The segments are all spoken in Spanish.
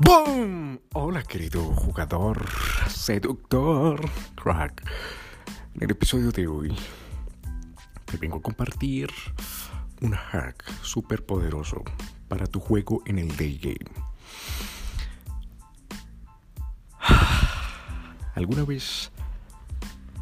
¡Boom! Hola querido jugador, seductor, crack. En el episodio de hoy te vengo a compartir un hack súper poderoso para tu juego en el day game. ¿Alguna vez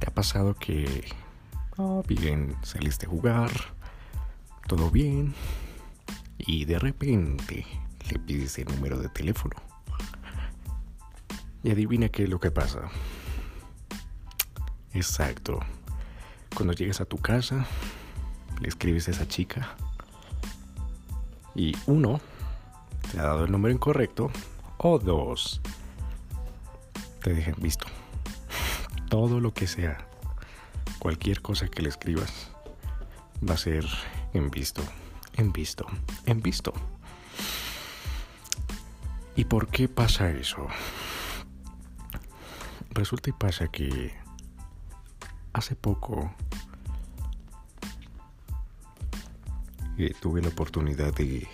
te ha pasado que, oh, bien, saliste a jugar, todo bien, y de repente le pides el número de teléfono. Y adivina qué es lo que pasa. Exacto. Cuando llegas a tu casa, le escribes a esa chica y uno, te ha dado el número incorrecto o dos, te dejan visto. Todo lo que sea, cualquier cosa que le escribas, va a ser en visto, en visto, en visto. ¿Y por qué pasa eso? Resulta y pasa que hace poco eh, tuve la oportunidad de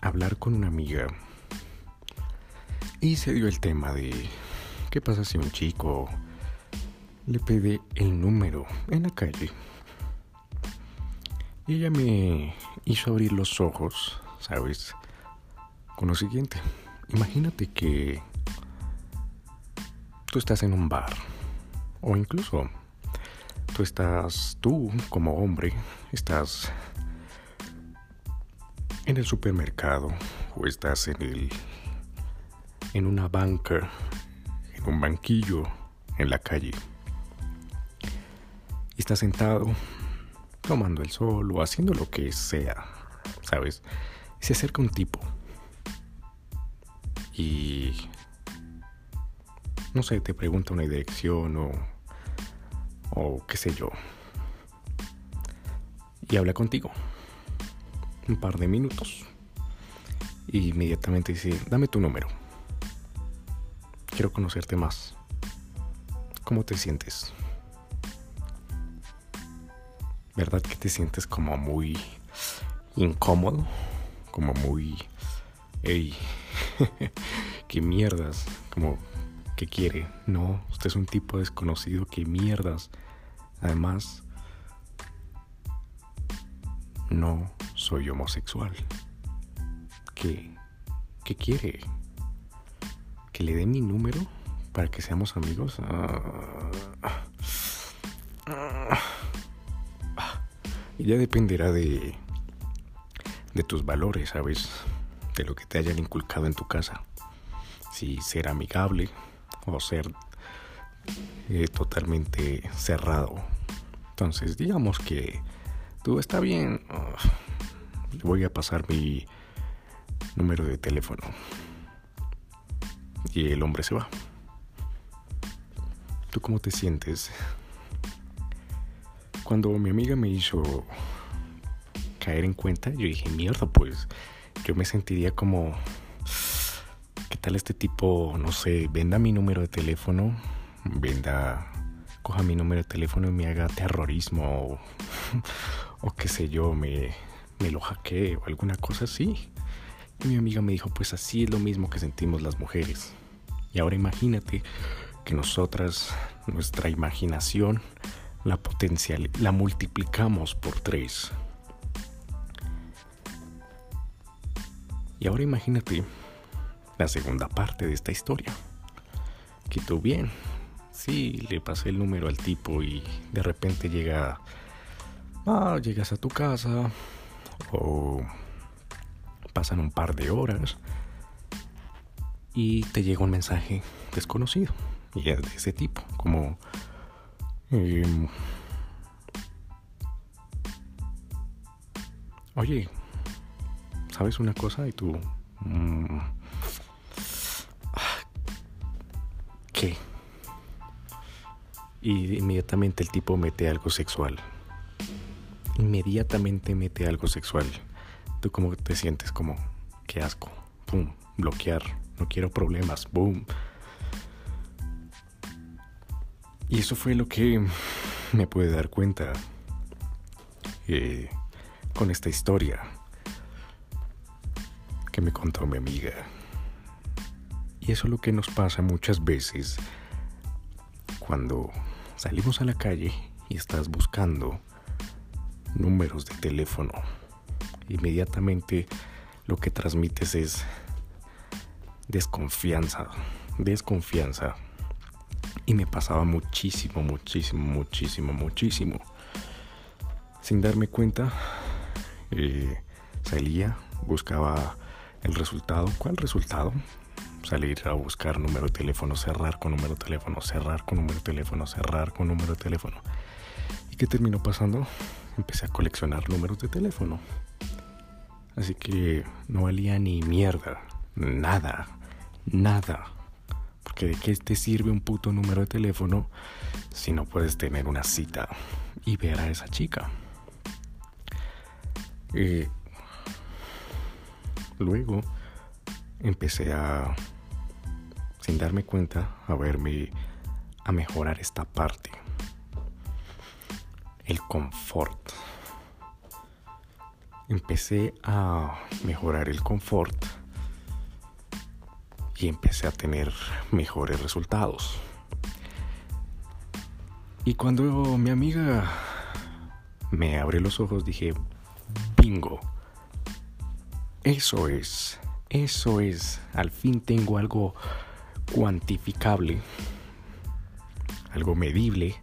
hablar con una amiga y se dio el tema de qué pasa si un chico le pide el número en la calle. Y ella me hizo abrir los ojos, ¿sabes? Con lo siguiente. Imagínate que tú estás en un bar o incluso tú estás, tú como hombre, estás en el supermercado o estás en el en una banca, en un banquillo en la calle. Y estás sentado tomando el sol o haciendo lo que sea, ¿sabes? Se acerca un tipo y no sé, te pregunta una dirección o, o qué sé yo. Y habla contigo. Un par de minutos. Y inmediatamente dice, dame tu número. Quiero conocerte más. ¿Cómo te sientes? ¿Verdad que te sientes como muy incómodo? Como muy... Hey, ¿Qué mierdas? Como, ¿qué quiere? No, usted es un tipo desconocido, ¿qué mierdas? Además, no soy homosexual. ¿Qué, qué quiere? ¿Que le dé mi número para que seamos amigos? y ya dependerá de, de tus valores, ¿sabes? De lo que te hayan inculcado en tu casa. Si ser amigable o ser eh, totalmente cerrado. Entonces, digamos que tú está bien. voy a pasar mi número de teléfono. Y el hombre se va. ¿Tú cómo te sientes? Cuando mi amiga me hizo caer en cuenta, yo dije, mierda, pues yo me sentiría como, ¿qué tal este tipo, no sé, venda mi número de teléfono, venda, coja mi número de teléfono y me haga terrorismo o, qué sé yo, me, me lo hackee o alguna cosa así? Y mi amiga me dijo, pues así es lo mismo que sentimos las mujeres. Y ahora imagínate que nosotras, nuestra imaginación, la potencial, la multiplicamos por tres. Y ahora imagínate la segunda parte de esta historia. Que tú bien, sí, le pasé el número al tipo y de repente llega, ah, llegas a tu casa o pasan un par de horas y te llega un mensaje desconocido y es de ese tipo, como em, oye, ¿sabes una cosa? Y tú... Mm, ¿Qué? Y inmediatamente el tipo mete algo sexual. Inmediatamente mete algo sexual. ¿Tú cómo te sientes? Como, qué asco. Pum, bloquear. No quiero problemas. Boom. Y eso fue lo que me pude dar cuenta eh, con esta historia me contó mi amiga. Y eso es lo que nos pasa muchas veces cuando salimos a la calle y estás buscando números de teléfono. Inmediatamente lo que transmites es desconfianza, desconfianza. Y me pasaba muchísimo, muchísimo, muchísimo, muchísimo. Sin darme cuenta, eh, salía, buscaba el resultado. ¿Cuál resultado? Salir a buscar número de teléfono, cerrar con número de teléfono, cerrar con número de teléfono, cerrar con número de teléfono. ¿Y qué terminó pasando? Empecé a coleccionar números de teléfono. Así que no valía ni mierda, nada, nada. Porque de qué te sirve un puto número de teléfono si no puedes tener una cita y ver a esa chica. Eh, luego empecé a, sin darme cuenta, a verme, a mejorar esta parte. El confort. Empecé a mejorar el confort y empecé a tener mejores resultados. Y cuando mi amiga me abrió los ojos dije, bingo, eso es eso es, al fin tengo algo cuantificable, algo medible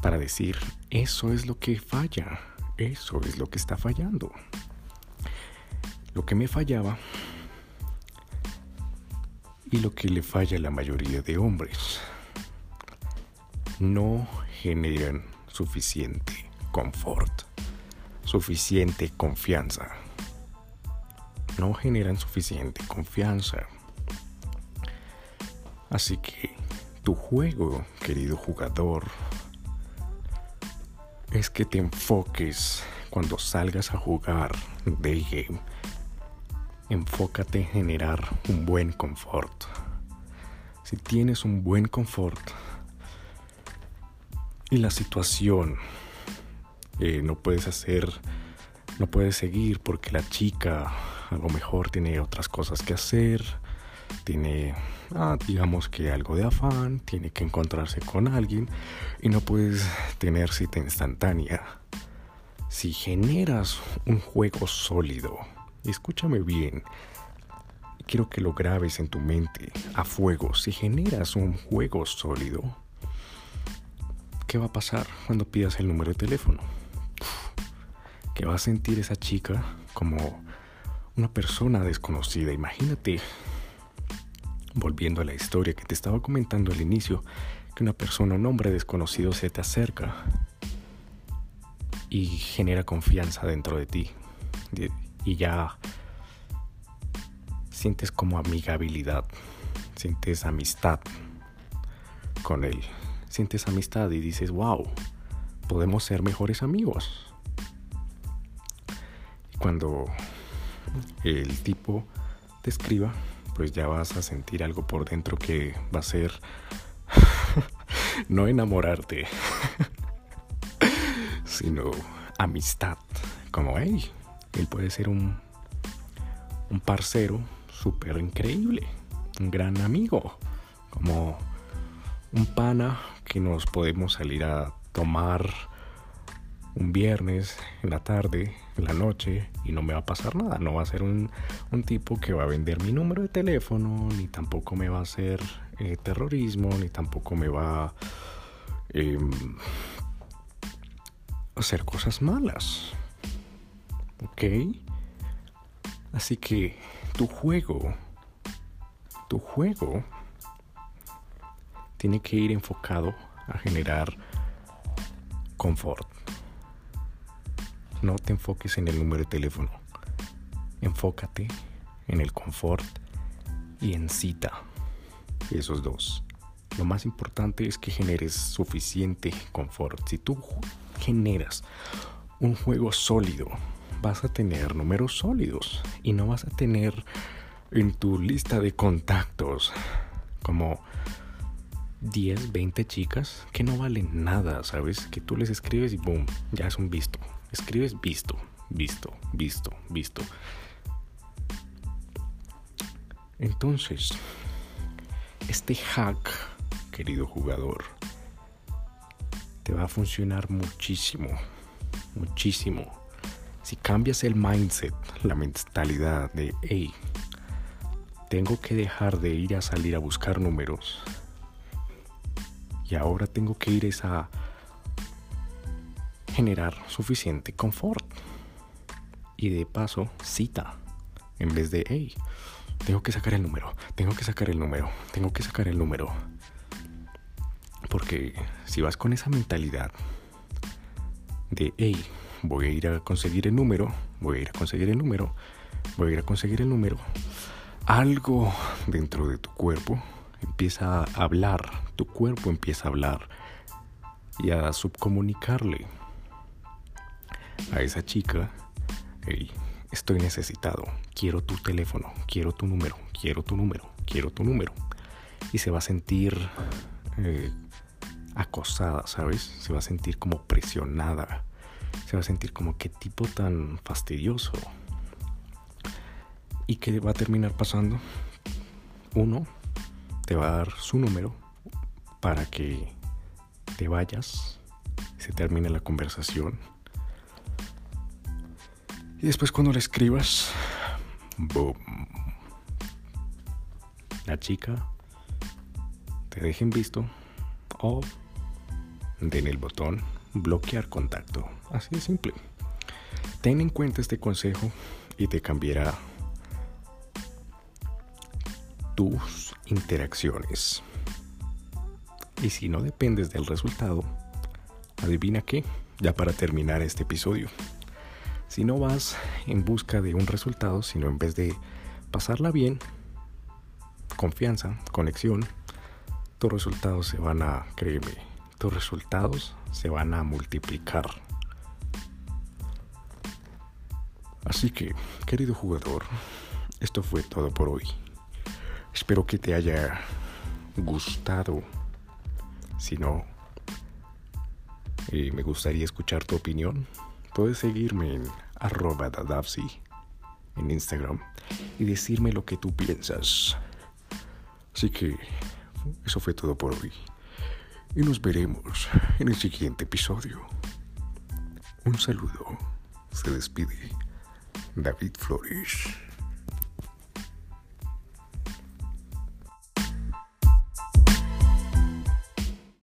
para decir, eso es lo que falla, eso es lo que está fallando. Lo que me fallaba y lo que le falla a la mayoría de hombres, no generan suficiente confort, suficiente confianza no generan suficiente confianza. Así que tu juego, querido jugador, es que te enfoques cuando salgas a jugar de game. Enfócate en generar un buen confort. Si tienes un buen confort y la situación eh, no puedes hacer, no puedes seguir porque la chica a lo mejor tiene otras cosas que hacer, tiene, ah, digamos que algo de afán, tiene que encontrarse con alguien y no puedes tener cita instantánea. Si generas un juego sólido, escúchame bien, quiero que lo grabes en tu mente a fuego, si generas un juego sólido, ¿qué va a pasar cuando pidas el número de teléfono? ¿Qué va a sentir esa chica como una persona desconocida. Imagínate, volviendo a la historia que te estaba comentando al inicio, que una persona, un hombre desconocido se te acerca y genera confianza dentro de ti. Y ya sientes como amigabilidad, sientes amistad con él. Sientes amistad y dices, wow, podemos ser mejores amigos. Y cuando el tipo te escriba, pues ya vas a sentir algo por dentro que va a ser no enamorarte, sino amistad. Como, hey, él puede ser un, un parcero súper increíble, un gran amigo, como un pana que nos podemos salir a tomar un viernes en la tarde, en la noche, y no me va a pasar nada. No va a ser un, tipo que va a vender mi número de teléfono, ni tampoco me va a hacer eh, terrorismo, ni tampoco me va a em, hacer cosas malas. ¿Ok? Así que tu juego, tu juego, tiene que ir enfocado a generar confort no te enfoques en el número de teléfono. Enfócate en el confort y en cita. Esos dos. Lo más importante es que generes suficiente confort. Si tú generas un juego sólido, vas a tener números sólidos y no vas a tener en tu lista de contactos como 10, 20 chicas que no valen nada, ¿sabes? Que tú les escribes y boom, ya es un visto. Escribes visto, visto, visto, visto. Entonces, este hack, querido jugador, te va a funcionar muchísimo, muchísimo. Si cambias el mindset, la mentalidad de, hey, tengo que dejar de ir a salir a buscar números y ahora tengo que ir a generar suficiente confort. Y de paso, cita. En vez de, hey, tengo que sacar el número, tengo que sacar el número, tengo que sacar el número. Porque si vas con esa mentalidad de, hey, voy a ir a conseguir el número, voy a ir a conseguir el número, voy a ir a conseguir el número, algo dentro de tu cuerpo empieza a hablar, tu cuerpo empieza a hablar y a subcomunicarle a esa chica, estoy necesitado, quiero tu teléfono, quiero tu número, quiero tu número, quiero tu número. Y se va a sentir eh, acosada, ¿sabes? Se va a sentir como presionada. Se va a sentir como qué tipo tan fastidioso. ¿Y qué va a terminar pasando? Uno, te va a dar su número para que te vayas, se termine la conversación. Y después cuando le escribas, boom, la chica te dejen visto o den el botón bloquear contacto. Así de simple. Ten en cuenta este consejo y te cambiará tus interacciones. Y si no dependes del resultado, adivina qué, ya para terminar este episodio. Si no vas en busca de un resultado, sino en vez de pasarla bien, confianza, conexión, tus resultados se van a, créeme, tus resultados se van a multiplicar. Así que, querido jugador, esto fue todo por hoy. Espero que te haya gustado. Si no, eh, me gustaría escuchar tu opinión. Puedes seguirme en arroba en Instagram y decirme lo que tú piensas. Así que eso fue todo por hoy. Y nos veremos en el siguiente episodio. Un saludo. Se despide David Flores.